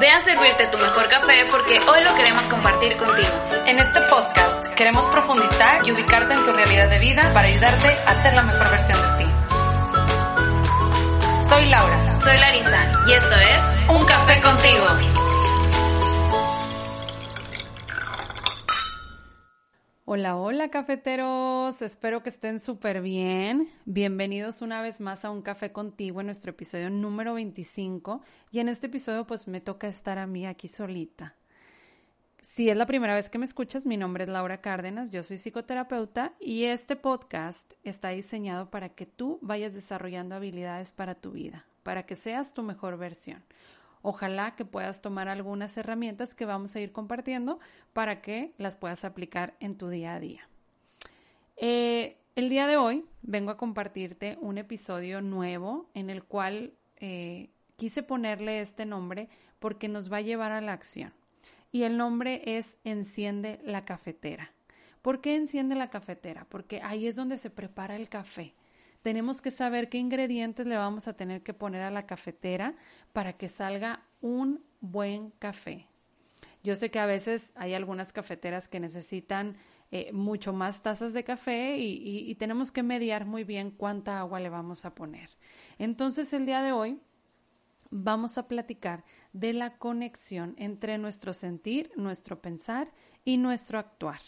Ve a servirte tu mejor café porque hoy lo queremos compartir contigo. En este podcast queremos profundizar y ubicarte en tu realidad de vida para ayudarte a ser la mejor versión de ti. Soy Laura. Soy Larisa y esto es Un Café contigo. Hola, hola cafeteros, espero que estén súper bien. Bienvenidos una vez más a Un Café contigo en nuestro episodio número 25 y en este episodio pues me toca estar a mí aquí solita. Si es la primera vez que me escuchas, mi nombre es Laura Cárdenas, yo soy psicoterapeuta y este podcast está diseñado para que tú vayas desarrollando habilidades para tu vida, para que seas tu mejor versión. Ojalá que puedas tomar algunas herramientas que vamos a ir compartiendo para que las puedas aplicar en tu día a día. Eh, el día de hoy vengo a compartirte un episodio nuevo en el cual eh, quise ponerle este nombre porque nos va a llevar a la acción. Y el nombre es Enciende la cafetera. ¿Por qué enciende la cafetera? Porque ahí es donde se prepara el café tenemos que saber qué ingredientes le vamos a tener que poner a la cafetera para que salga un buen café. Yo sé que a veces hay algunas cafeteras que necesitan eh, mucho más tazas de café y, y tenemos que mediar muy bien cuánta agua le vamos a poner. Entonces el día de hoy vamos a platicar de la conexión entre nuestro sentir, nuestro pensar y nuestro actuar.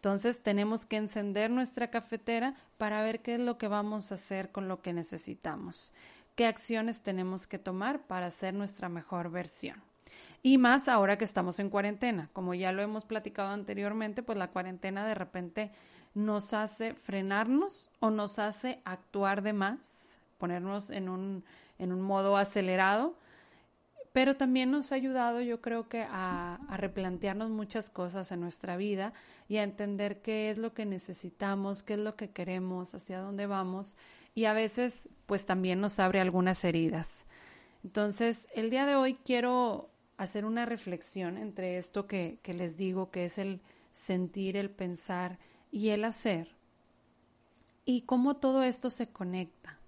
Entonces tenemos que encender nuestra cafetera para ver qué es lo que vamos a hacer con lo que necesitamos, qué acciones tenemos que tomar para ser nuestra mejor versión. Y más ahora que estamos en cuarentena, como ya lo hemos platicado anteriormente, pues la cuarentena de repente nos hace frenarnos o nos hace actuar de más, ponernos en un, en un modo acelerado pero también nos ha ayudado yo creo que a, replantearnos muchas cosas en nuestra vida y a entender qué es lo que necesitamos, qué es lo que queremos, hacia dónde vamos y a veces pues también nos abre algunas heridas. Entonces, el día de hoy quiero hacer una reflexión entre esto que, que les digo, que es el sentir, el pensar y el hacer, y cómo todo esto se conecta.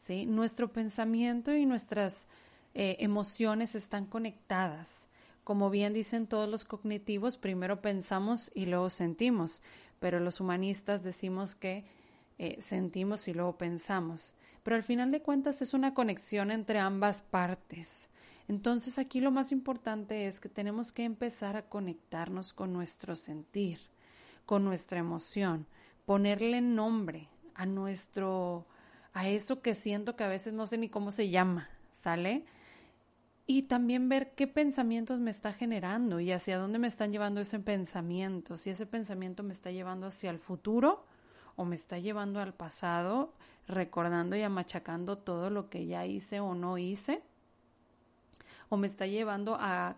¿sí? Nuestro pensamiento y nuestras eh, emociones están conectadas. Como bien dicen todos los cognitivos, primero pensamos y luego sentimos, pero los humanistas decimos que eh, sentimos y luego pensamos. Pero al final de cuentas es una conexión entre ambas partes. Entonces aquí lo más importante es que tenemos que empezar a conectarnos con nuestro sentir, con nuestra emoción, ponerle nombre a nuestro, a eso que siento que a veces no sé ni cómo se llama, ¿sale? Y también ver qué pensamientos me está generando y hacia dónde me están llevando ese pensamiento, si ese pensamiento me está llevando hacia el futuro o me está llevando al pasado, recordando y amachacando todo lo que ya hice o no hice, o me está llevando a,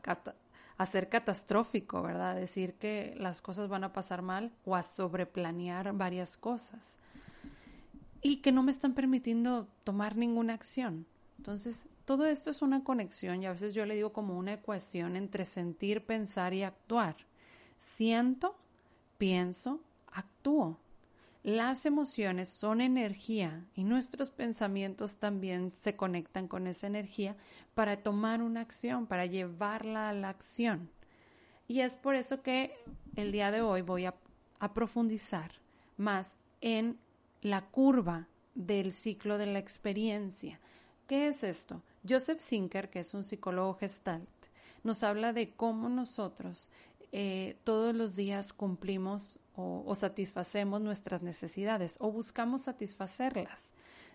a ser catastrófico, ¿verdad? Decir que las cosas van a pasar mal o a sobreplanear varias cosas y que no me están permitiendo tomar ninguna acción. Entonces, todo esto es una conexión y a veces yo le digo como una ecuación entre sentir, pensar y actuar. Siento, pienso, actúo. Las emociones son energía y nuestros pensamientos también se conectan con esa energía para tomar una acción, para llevarla a la acción. Y es por eso que el día de hoy voy a, profundizar más en la curva del ciclo de la experiencia ¿Qué es esto? Joseph Sinker, que es un psicólogo gestalt, nos habla de cómo nosotros eh, todos los días cumplimos o, satisfacemos nuestras necesidades o buscamos satisfacerlas.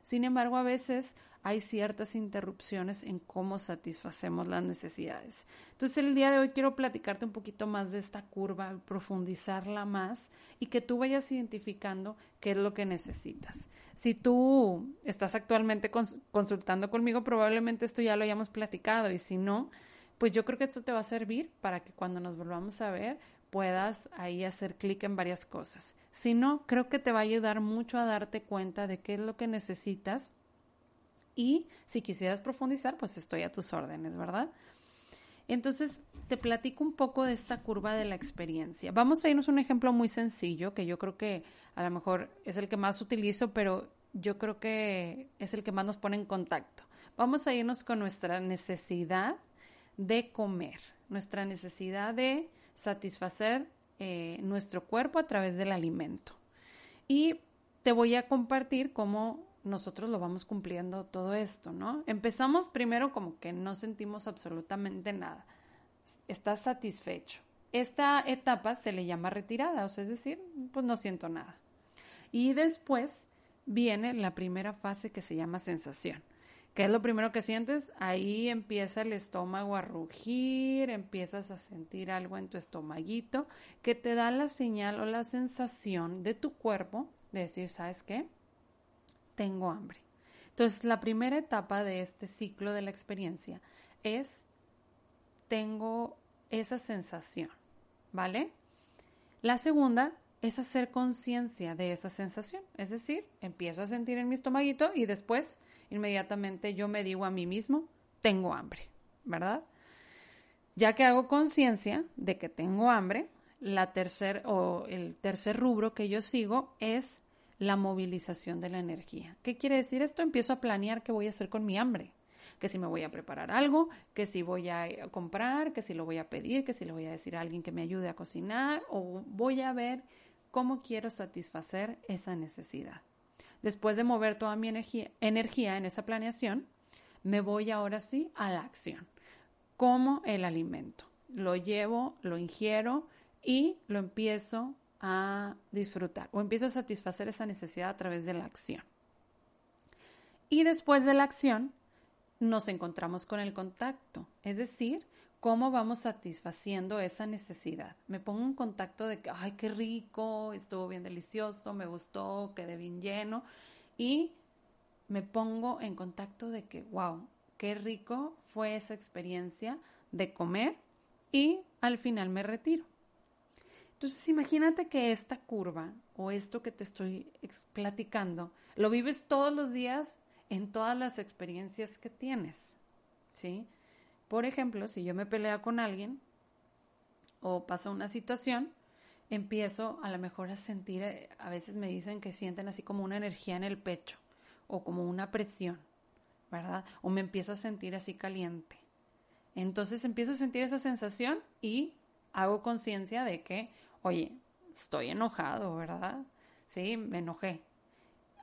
Sin embargo, a veces hay ciertas interrupciones en cómo satisfacemos las necesidades. Entonces, el día de hoy quiero platicarte un poquito más de esta curva, profundizarla más y que tú vayas identificando qué es lo que necesitas. Si tú estás actualmente consultando conmigo, probablemente esto ya lo hayamos platicado y si no, pues yo creo que esto te va a servir para que cuando nos volvamos a ver puedas ahí hacer clic en varias cosas. Si no, creo que te va a ayudar mucho a darte cuenta de qué es lo que necesitas y si quisieras profundizar, pues estoy a tus órdenes, ¿verdad? Entonces, te platico un poco de esta curva de la experiencia. Vamos a irnos a un ejemplo muy sencillo, que yo creo que a lo mejor es el que más utilizo, pero yo creo que es el que más nos pone en contacto. Vamos a irnos con nuestra necesidad de comer, nuestra necesidad de satisfacer eh, nuestro cuerpo a través del alimento. Y te voy a compartir cómo nosotros lo vamos cumpliendo todo esto, ¿no? Empezamos primero como que no sentimos absolutamente nada. Estás satisfecho. Esta etapa se le llama retirada, o sea, es decir, pues no siento nada. Y después viene la primera fase que se llama sensación. ¿Qué es lo primero que sientes? Ahí empieza el estómago a rugir, empiezas a sentir algo en tu estomaguito que te da la señal o la sensación de tu cuerpo de decir, ¿sabes qué? Tengo hambre. Entonces, la primera etapa de este ciclo de la experiencia es, tengo esa sensación, ¿vale? La segunda es hacer conciencia de esa sensación, es decir, empiezo a sentir en mi estomaguito y después inmediatamente yo me digo a mí mismo, tengo hambre, ¿verdad? Ya que hago conciencia de que tengo hambre, la tercer o el tercer rubro que yo sigo es la movilización de la energía. ¿Qué quiere decir esto? Empiezo a planear qué voy a hacer con mi hambre, que si me voy a preparar algo, que si voy a comprar, que si lo voy a pedir, que si le voy a decir a alguien que me ayude a cocinar o voy a ver cómo quiero satisfacer esa necesidad. Después de mover toda mi energía, en esa planeación, me voy ahora sí a la acción. Como el alimento. Lo llevo, lo ingiero y lo empiezo a disfrutar o empiezo a satisfacer esa necesidad a través de la acción. Y después de la acción, nos encontramos con el contacto, es decir, cómo vamos satisfaciendo esa necesidad. Me pongo en contacto de que, ay, qué rico, estuvo bien delicioso, me gustó, quedé bien lleno. Y me pongo en contacto de que, wow, qué rico fue esa experiencia de comer y al final me retiro. Entonces imagínate que esta curva o esto que te estoy platicando, lo vives todos los días en todas las experiencias que tienes, ¿sí? Por ejemplo, si yo me peleo con alguien o pasa una situación, empiezo a lo mejor a sentir, eh, a veces me dicen que sienten así como una energía en el pecho o como una presión, ¿verdad? O me empiezo a sentir así caliente. Entonces empiezo a sentir esa sensación y hago conciencia de que, oye, estoy enojado, ¿verdad? Sí, me enojé.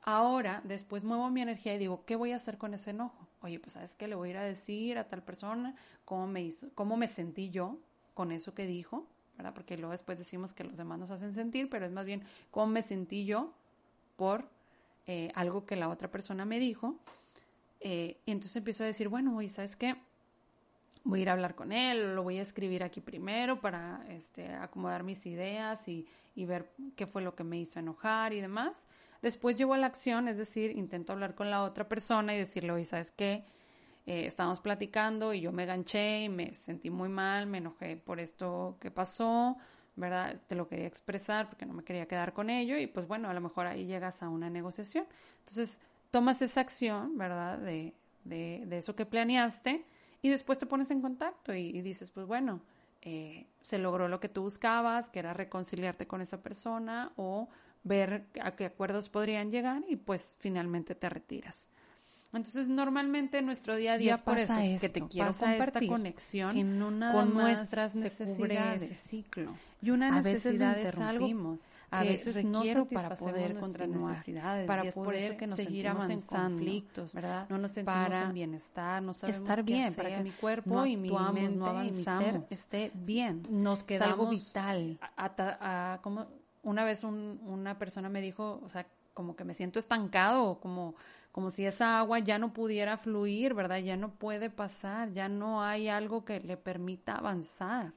Ahora, después muevo mi energía y digo, ¿qué voy a hacer con ese enojo? Oye, pues sabes qué le voy a ir a decir a tal persona cómo me hizo, cómo me sentí yo con eso que dijo, ¿verdad? Porque luego después decimos que los demás nos hacen sentir, pero es más bien cómo me sentí yo por eh, algo que la otra persona me dijo. Eh, y entonces empiezo a decir, bueno, oye, ¿sabes qué? Voy a ir a hablar con él, lo voy a escribir aquí primero para este, acomodar mis ideas y ver qué fue lo que me hizo enojar y demás. Después llevo a la acción, es decir, intento hablar con la otra persona y decirle, oye, ¿sabes qué? Eh, estábamos platicando y yo me ganché y me sentí muy mal, me enojé por esto que pasó, ¿verdad? Te lo quería expresar porque no me quería quedar con ello y pues bueno, a lo mejor ahí llegas a una negociación. Entonces, tomas esa acción, ¿verdad? De, de, de eso que planeaste y después te pones en contacto y, dices, pues bueno, eh, se logró lo que tú buscabas, que era reconciliarte con esa persona o ver a qué acuerdos podrían llegar y pues finalmente te retiras. Entonces, normalmente en nuestro día a día pasa eso, que te quiero pasa esta conexión con nuestras necesidades. Ese ciclo. Y una necesidad es algo a veces no para poder continuar, para poder que nos seguir avanzando, en conflictos, ¿verdad? No nos sentimos para en bienestar, no sabemos estar bien, para que mi cuerpo y mi mente no avanzamos, y mi ser esté bien. Nos quedamos algo vital. A, como una vez una persona me dijo, o sea, como que me siento estancado, como, como si esa agua ya no pudiera fluir, ¿verdad? Ya no puede pasar, ya no hay algo que le permita avanzar.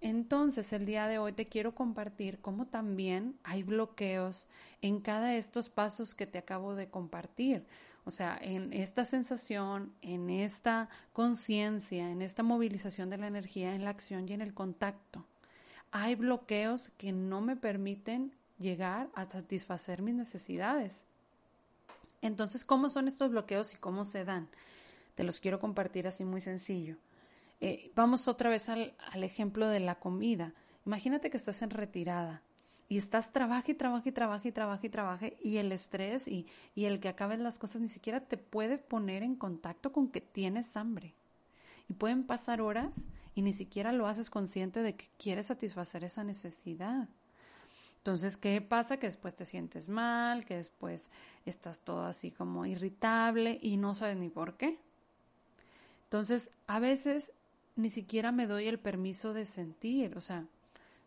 Entonces, el día de hoy te quiero compartir cómo también hay bloqueos en cada de estos pasos que te acabo de compartir. O sea, en esta sensación, en esta conciencia, en esta movilización de la energía, en la acción y en el contacto hay bloqueos que no me permiten llegar a satisfacer mis necesidades. Entonces, ¿cómo son estos bloqueos y cómo se dan? Te los quiero compartir así muy sencillo. Eh, vamos otra vez al, ejemplo de la comida. Imagínate que estás en retirada y estás trabaja y trabaja y trabaja y trabaja y trabaja y el estrés y, y el que acabes las cosas ni siquiera te puede poner en contacto con que tienes hambre. Y pueden pasar horas y ni siquiera lo haces consciente de que quieres satisfacer esa necesidad. Entonces, ¿qué pasa? Que después te sientes mal, que después estás todo así como irritable y no sabes ni por qué. Entonces, a veces ni siquiera me doy el permiso de sentir, o sea,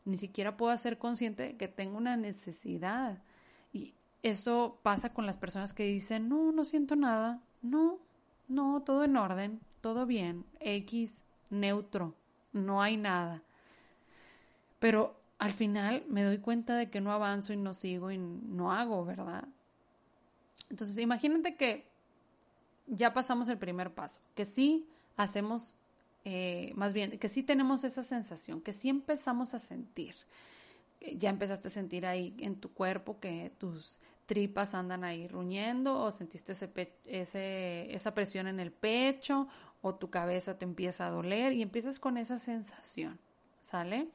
ni siquiera puedo ser consciente de que tengo una necesidad. Y eso pasa con las personas que dicen, no, no siento nada, no, no, todo en orden, todo bien, X, neutro, no hay nada. Pero al final me doy cuenta de que no avanzo y no sigo y no hago, ¿verdad? Entonces, imagínate que ya pasamos el primer paso, que sí hacemos, eh, más bien, que sí tenemos esa sensación, que sí empezamos a sentir. Ya empezaste a sentir ahí en tu cuerpo que tus tripas andan ahí ruñendo o sentiste ese, ese, esa presión en el pecho o tu cabeza te empieza a doler y empiezas con esa sensación, ¿sale?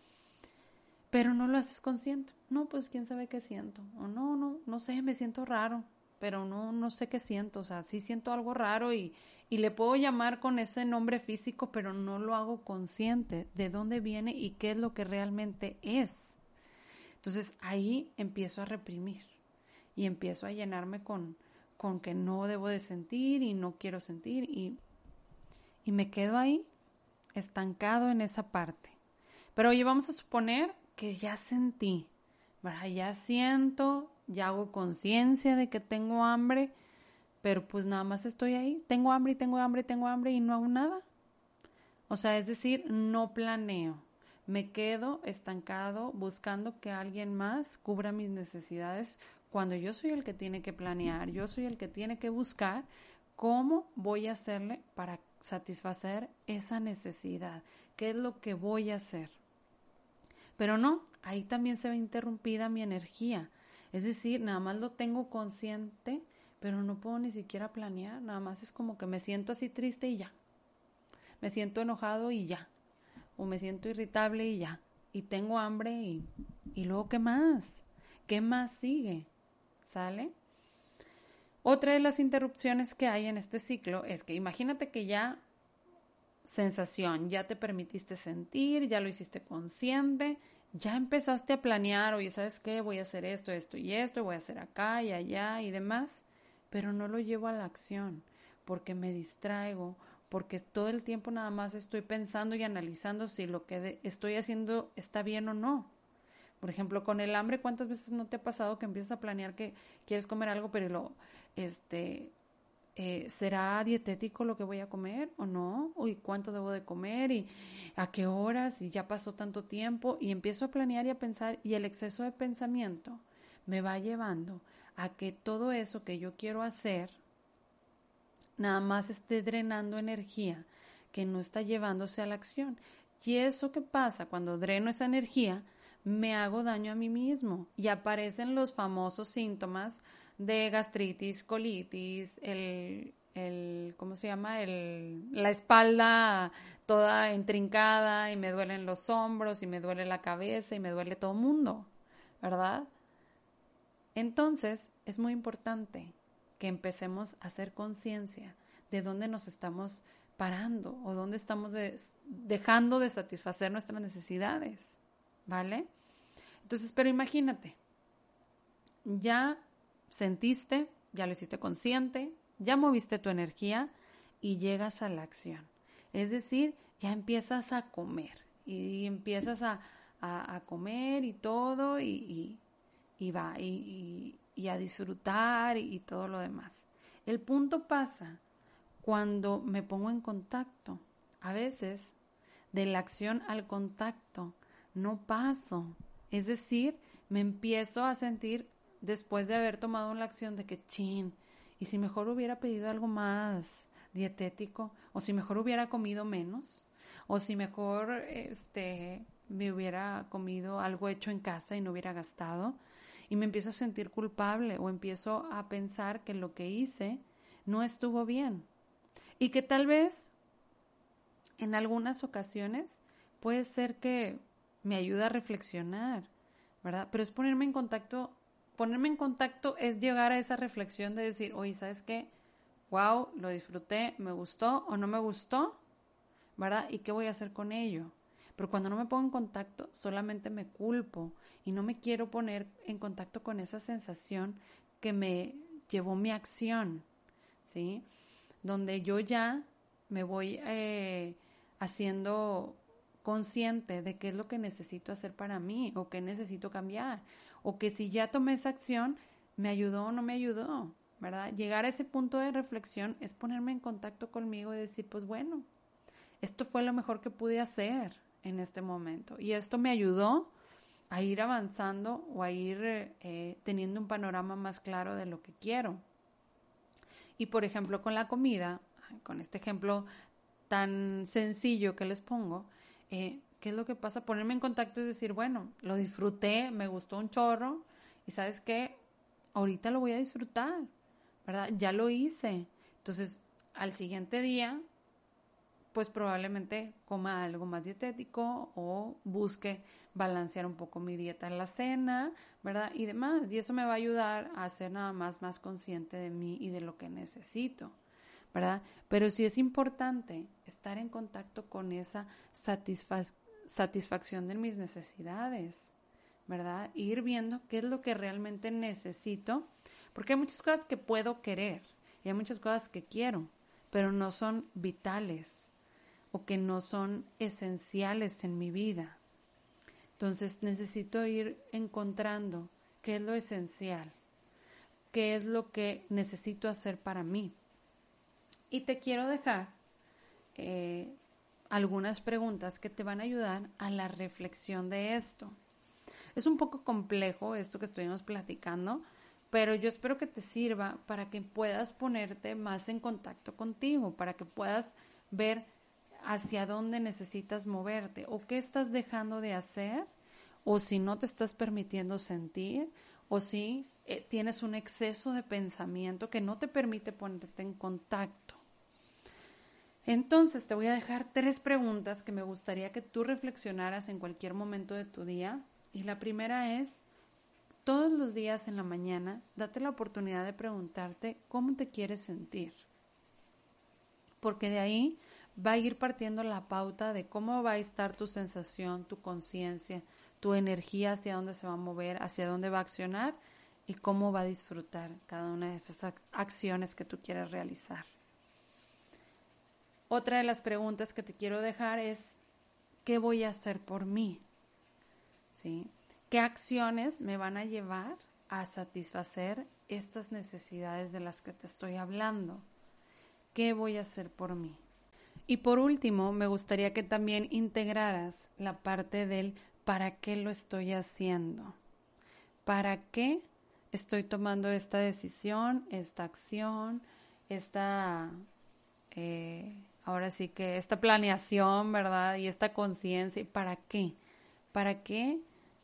pero no lo haces consciente. No, pues quién sabe qué siento. O no, no, no sé, me siento raro, pero no, no sé qué siento. O sea, sí siento algo raro y, y le puedo llamar con ese nombre físico, pero no lo hago consciente de dónde viene y qué es lo que realmente es. Entonces ahí empiezo a reprimir y empiezo a llenarme con, con que no debo de sentir y no quiero sentir y, y me quedo ahí estancado en esa parte. Pero oye, vamos a suponer que ya sentí, ya siento, ya hago conciencia de que tengo hambre, pero pues nada más estoy ahí, tengo hambre y tengo hambre y tengo hambre y no hago nada. O sea, es decir, no planeo. Me quedo estancado buscando que alguien más cubra mis necesidades cuando yo soy el que tiene que planear, yo soy el que tiene que buscar cómo voy a hacerle para satisfacer esa necesidad, qué es lo que voy a hacer. Pero no, ahí también se ve interrumpida mi energía. Es decir, nada más lo tengo consciente, pero no puedo ni siquiera planear, nada más es como que me siento así triste y ya. Me siento enojado y ya. Me siento irritable y ya. Y tengo hambre y, y luego ¿qué más? ¿Qué más sigue? ¿Sale? Otra de las interrupciones que hay en este ciclo es que imagínate que ya sensación, ya te permitiste sentir, ya lo hiciste consciente, ya empezaste a planear, oye, ¿sabes qué? Voy a hacer esto, esto y esto, voy a hacer acá y allá y demás, pero no lo llevo a la acción porque me distraigo, porque todo el tiempo nada más estoy pensando y analizando si lo que estoy haciendo está bien o no. Por ejemplo, con el hambre, ¿cuántas veces no te ha pasado que empiezas a planear que quieres comer algo, pero lo, este, eh, ¿será dietético lo que voy a comer o no? ¿Y cuánto debo de comer? ¿Y a qué horas? ¿Y ya pasó tanto tiempo? Y empiezo a planear y a pensar y el exceso de pensamiento me va llevando a que todo eso que yo quiero hacer nada más esté drenando energía que no está llevándose a la acción. Y eso que pasa cuando dreno esa energía, me hago daño a mí mismo y aparecen los famosos síntomas de gastritis, colitis, el, el ¿cómo se llama? El, la espalda toda entrincada y me duelen los hombros y me duele la cabeza y me duele todo el mundo, ¿verdad? Entonces, es muy importante que empecemos a hacer conciencia de dónde nos estamos parando o dónde estamos dejando de satisfacer nuestras necesidades, ¿vale? Entonces, pero imagínate, ya sentiste, ya lo hiciste consciente, ya moviste tu energía y llegas a la acción. Es decir, ya empiezas a comer y empiezas a, comer y todo y, va y, a disfrutar y todo lo demás. El punto pasa cuando me pongo en contacto. A veces, de la acción al contacto, no paso. Es decir, me empiezo a sentir después de haber tomado la acción de que, chin, y si mejor hubiera pedido algo más dietético, o si mejor hubiera comido menos, o si mejor este, me hubiera comido algo hecho en casa y no hubiera gastado, y me empiezo a sentir culpable o empiezo a pensar que lo que hice no estuvo bien y que tal vez en algunas ocasiones puede ser que me ayuda a reflexionar ¿verdad? Pero es ponerme en contacto, ponerme en contacto es llegar a esa reflexión de decir, oye, ¿sabes qué? Wow, lo disfruté, me gustó o no me gustó, ¿verdad? ¿Y qué voy a hacer con ello? Pero cuando no me pongo en contacto, solamente me culpo y no me quiero poner en contacto con esa sensación que me llevó mi acción, ¿sí? Donde yo ya me voy eh, haciendo consciente de qué es lo que necesito hacer para mí o qué necesito cambiar o que si ya tomé esa acción, me ayudó o no me ayudó, ¿verdad? Llegar a ese punto de reflexión es ponerme en contacto conmigo y decir, pues bueno, esto fue lo mejor que pude hacer en este momento y esto me ayudó a ir avanzando o a ir eh, teniendo un panorama más claro de lo que quiero. Y por ejemplo, con la comida, con este ejemplo tan sencillo que les pongo, eh, ¿qué es lo que pasa? Ponerme en contacto es decir, bueno, lo disfruté, me gustó un chorro y sabes qué, ahorita lo voy a disfrutar, ¿verdad? Ya lo hice. Entonces, al siguiente día, pues probablemente coma algo más dietético o busque balancear un poco mi dieta en la cena, ¿verdad? Y demás. Y eso me va a ayudar a ser nada más más consciente de mí y de lo que necesito. ¿verdad? Pero sí es importante estar en contacto con esa satisfacción de mis necesidades, ¿verdad? Ir viendo qué es lo que realmente necesito, porque hay muchas cosas que puedo querer y hay muchas cosas que quiero, pero no son vitales o que no son esenciales en mi vida. Entonces necesito ir encontrando qué es lo esencial, qué es lo que necesito hacer para mí. Y te quiero dejar eh, algunas preguntas que te van a ayudar a la reflexión de esto. Es un poco complejo esto que estuvimos platicando, pero yo espero que te sirva para que puedas ponerte más en contacto contigo, para que puedas ver hacia dónde necesitas moverte o qué estás dejando de hacer o si no te estás permitiendo sentir o si eh, tienes un exceso de pensamiento que no te permite ponerte en contacto. Entonces te voy a dejar tres preguntas que me gustaría que tú reflexionaras en cualquier momento de tu día. Y la primera es, todos los días en la mañana, date la oportunidad de preguntarte cómo te quieres sentir. Porque de ahí va a ir partiendo la pauta de cómo va a estar tu sensación, tu conciencia, tu energía, hacia dónde se va a mover, hacia dónde va a accionar y cómo va a disfrutar cada una de esas acciones que tú quieres realizar. Otra de las preguntas que te quiero dejar es, ¿qué voy a hacer por mí? ¿Sí? ¿Qué acciones me van a llevar a satisfacer estas necesidades de las que te estoy hablando? ¿Qué voy a hacer por mí? Y por último, me gustaría que también integraras la parte del para qué lo estoy haciendo. ¿Para qué estoy tomando esta decisión, esta acción, esta eh, ahora sí que esta planeación, ¿verdad? Y esta conciencia, ¿para qué? ¿Para qué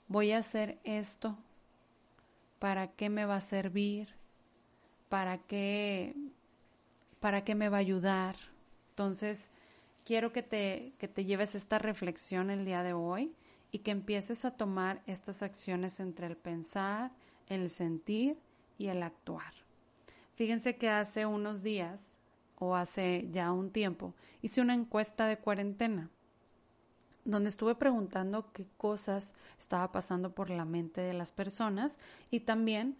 voy a hacer esto? ¿Para qué me va a servir? ¿Para qué, para qué me va a ayudar? Entonces, quiero que te, que te lleves esta reflexión el día de hoy y que empieces a tomar estas acciones entre el pensar, el sentir y el actuar. Fíjense que hace unos días o hace ya un tiempo, hice una encuesta de cuarentena donde estuve preguntando qué cosas estaba pasando por la mente de las personas y también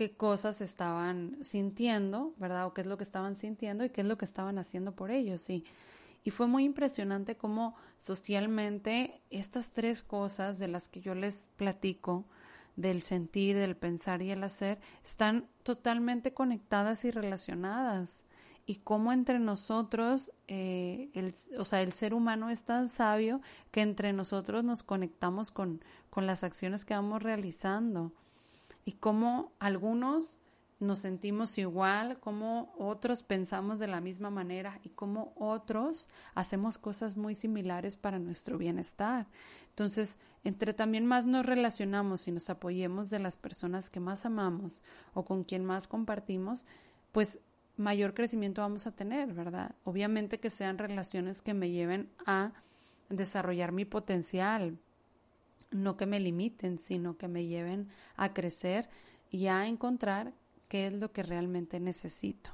qué cosas estaban sintiendo, ¿verdad? O qué es lo que estaban sintiendo y qué es lo que estaban haciendo por ellos. Y, y fue muy impresionante cómo socialmente estas tres cosas de las que yo les platico, del sentir, del pensar y el hacer, están totalmente conectadas y relacionadas y cómo entre nosotros, eh, o sea, el ser humano es tan sabio que entre nosotros nos conectamos con, con las acciones que vamos realizando y cómo algunos nos sentimos igual, cómo otros pensamos de la misma manera y cómo otros hacemos cosas muy similares para nuestro bienestar. Entonces, entre también más nos relacionamos y nos apoyemos de las personas que más amamos o con quien más compartimos, pues mayor crecimiento vamos a tener, ¿verdad? Obviamente que sean relaciones que me lleven a desarrollar mi potencial, no que me limiten, sino que me lleven a crecer y a encontrar qué es lo que realmente necesito.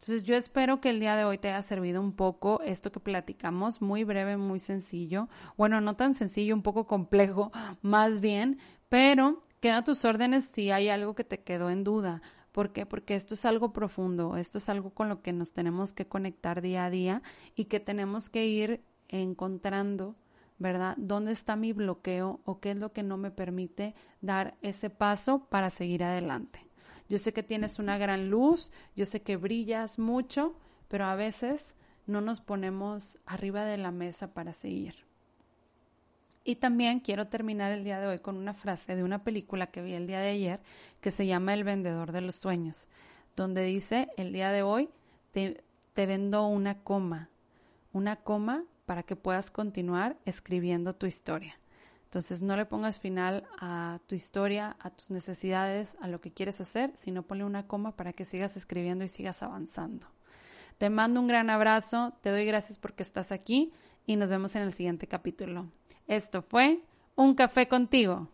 Entonces yo espero que el día de hoy te haya servido un poco esto que platicamos, muy breve, muy sencillo. Bueno, no tan sencillo, un poco complejo, más bien, pero queda tus órdenes si hay algo que te quedó en duda. ¿Por qué? Porque esto es algo profundo, esto es algo con lo que nos tenemos que conectar día a día y que tenemos que ir encontrando, ¿verdad? ¿Dónde está mi bloqueo o qué es lo que no me permite dar ese paso para seguir adelante? Yo sé que tienes una gran luz, yo sé que brillas mucho, pero a veces no nos ponemos arriba de la mesa para seguir. Y también quiero terminar el día de hoy con una frase de una película que vi el día de ayer que se llama El vendedor de los sueños, donde dice, el día de hoy te, te vendo una coma, una coma para que puedas continuar escribiendo tu historia. Entonces no le pongas final a tu historia, a tus necesidades, a lo que quieres hacer, sino ponle una coma para que sigas escribiendo y sigas avanzando. Te mando un gran abrazo, te doy gracias porque estás aquí y nos vemos en el siguiente capítulo. Esto fue Un café contigo.